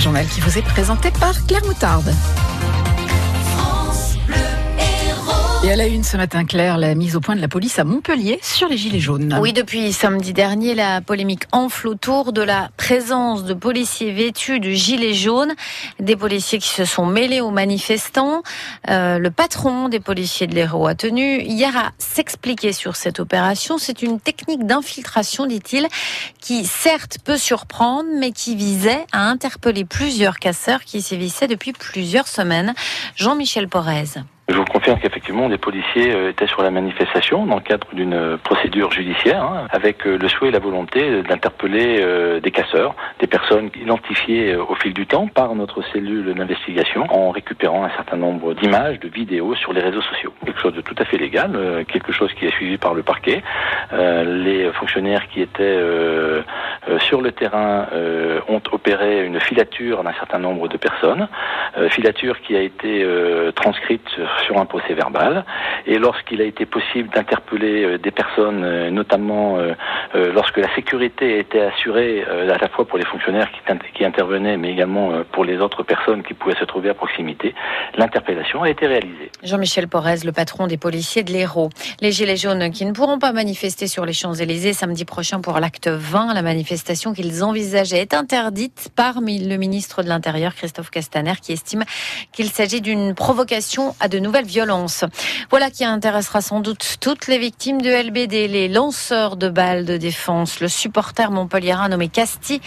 Journal qui vous est présenté par Claire Moutarde. Et à la une ce matin, Claire, la mise au point de la police à Montpellier sur les Gilets jaunes. Oui, depuis samedi dernier, la polémique enfle autour de la présence de policiers vêtus de gilets jaunes, des policiers qui se sont mêlés aux manifestants. Euh, le patron des policiers de l'Hérault a tenu hier à s'expliquer sur cette opération. C'est une technique d'infiltration, dit-il, qui certes peut surprendre, mais qui visait à interpeller plusieurs casseurs qui sévissaient depuis plusieurs semaines. Jean-Michel Porez. Je vous confirme qu'effectivement, des policiers euh, étaient sur la manifestation dans le cadre d'une euh, procédure judiciaire, hein, avec euh, le souhait et la volonté d'interpeller des casseurs, des personnes identifiées au fil du temps par notre cellule d'investigation, en récupérant un certain nombre d'images, de vidéos sur les réseaux sociaux. Quelque chose de tout à fait légal, quelque chose qui est suivi par le parquet. Les fonctionnaires qui étaient sur le terrain ont opéré une filature d'un certain nombre de personnes, filature qui a été transcrite sur un procès verbal. Et lorsqu'il a été possible d'interpeller euh, des personnes, euh, notamment euh, lorsque la sécurité était assurée à la fois pour les fonctionnaires qui, intervenaient, mais également pour les autres personnes qui pouvaient se trouver à proximité, l'interpellation a été réalisée. Jean-Michel Porez, le patron des policiers de l'Hérault. Les Gilets jaunes qui ne pourront pas manifester sur les Champs-Élysées samedi prochain pour l'acte 20, la manifestation qu'ils envisageaient est interdite par le ministre de l'Intérieur, Christophe Castaner, qui estime qu'il s'agit d'une provocation à de nouvelles violences. Voilà qui intéressera sans doute toutes les victimes de LBD, les lanceurs de balles de défense, le supporter montpelliérain nommé Casti,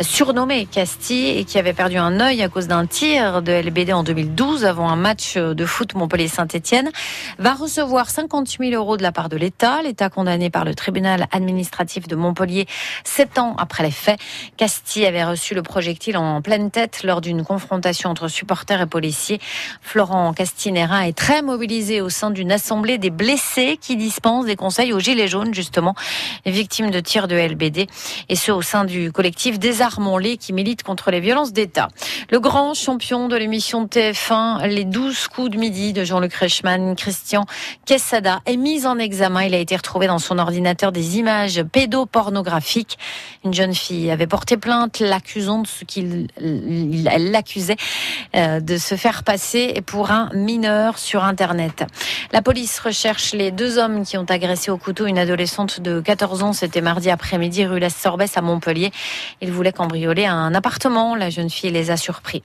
surnommé Casti, et qui avait perdu un œil à cause d'un tir de LBD en 2012 avant un match de foot Montpellier-Saint-Etienne, va recevoir 50 000 euros de la part de l'État. L'État condamné par le tribunal administratif de Montpellier sept ans après les faits. Casti avait reçu le projectile en pleine tête lors d'une confrontation entre supporters et policiers. Florent Castiner est très mobilisé au sein d'une assemblée des blessés qui dispense des conseils aux Gilets jaunes, justement, victimes de tirs de LBD, et ce au sein du collectif Désarmons-les qui milite contre les violences d'État. Le grand champion de l'émission de TF1, Les 12 coups de midi de Jean-Luc Reichmann, Christian Quesada, est mis en examen. Il a été retrouvé dans son ordinateur des images pédopornographiques. Une jeune fille avait porté plainte, l'accusant de ce qu'il l'accusait euh, de se faire passer pour un mineur sur Internet. La police recherche les deux hommes qui ont agressé au couteau une adolescente de 14 ans. C'était mardi après-midi rue La Sorbesse à Montpellier. Ils voulaient cambrioler un appartement. La jeune fille les a surpris.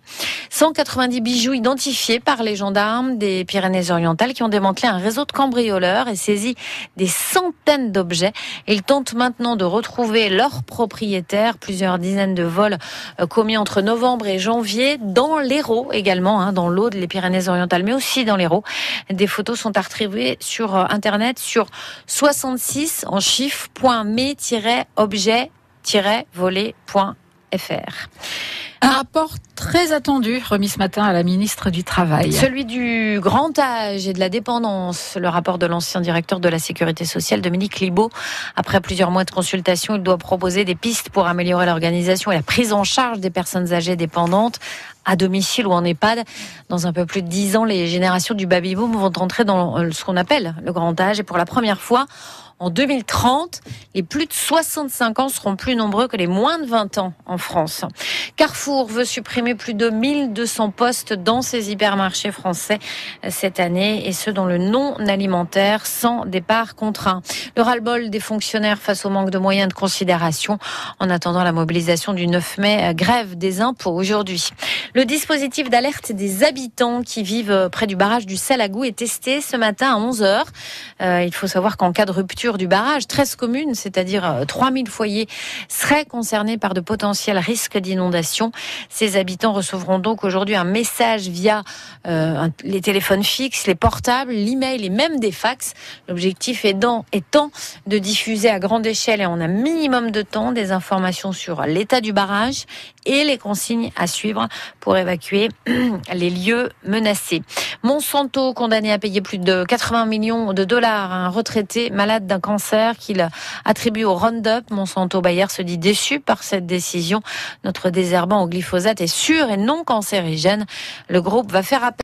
190 bijoux identifiés par les gendarmes des Pyrénées-Orientales qui ont démantelé un réseau de cambrioleurs et saisi des centaines d'objets. Ils tentent maintenant de retrouver leurs propriétaires. Plusieurs dizaines de vols euh, commis entre novembre et janvier dans l'Hérault également, hein, dans l'Aude, les Pyrénées-Orientales, mais aussi dans l'Hérault. Des photos sont retribuées sur euh, Internet sur 66 en chiffres, objet-volé.fr. Un rapport très attendu remis ce matin à la ministre du Travail. Celui du grand âge et de la dépendance. Le rapport de l'ancien directeur de la Sécurité sociale, Dominique Libaud. Après plusieurs mois de consultation, il doit proposer des pistes pour améliorer l'organisation et la prise en charge des personnes âgées dépendantes à domicile ou en EHPAD. Dans un peu plus de dix ans, les générations du baby-boom vont entrer dans ce qu'on appelle le grand âge. Et pour la première fois, en 2030, les plus de 65 ans seront plus nombreux que les moins de 20 ans en France. Carrefour veut supprimer plus de 1200 postes dans ses hypermarchés français cette année et ce dans le non alimentaire sans départ contraint. Le ras-le-bol des fonctionnaires face au manque de moyens de considération en attendant la mobilisation du 9 mai, grève des impôts aujourd'hui. Le dispositif d'alerte des habitants qui vivent près du barrage du Salagou est testé ce matin à 11h. Euh, il faut savoir qu'en cas de rupture du barrage, 13 communes, c'est-à-dire 3000 euh, foyers, seraient concernés par de potentiels risques d'inondation. Ces habitants recevront donc aujourd'hui un message via euh, les téléphones fixes, les portables, l'email et même des fax. L'objectif étant, étant de diffuser à grande échelle et en un minimum de temps des informations sur l'état du barrage et les consignes à suivre pour évacuer les lieux menacés. Monsanto, condamné à payer plus de 80 millions de dollars à un retraité malade d'un cancer qu'il attribue au Roundup. Monsanto Bayer se dit déçu par cette décision. Notre désherbant au glyphosate est sûr et non cancérigène. Le groupe va faire appel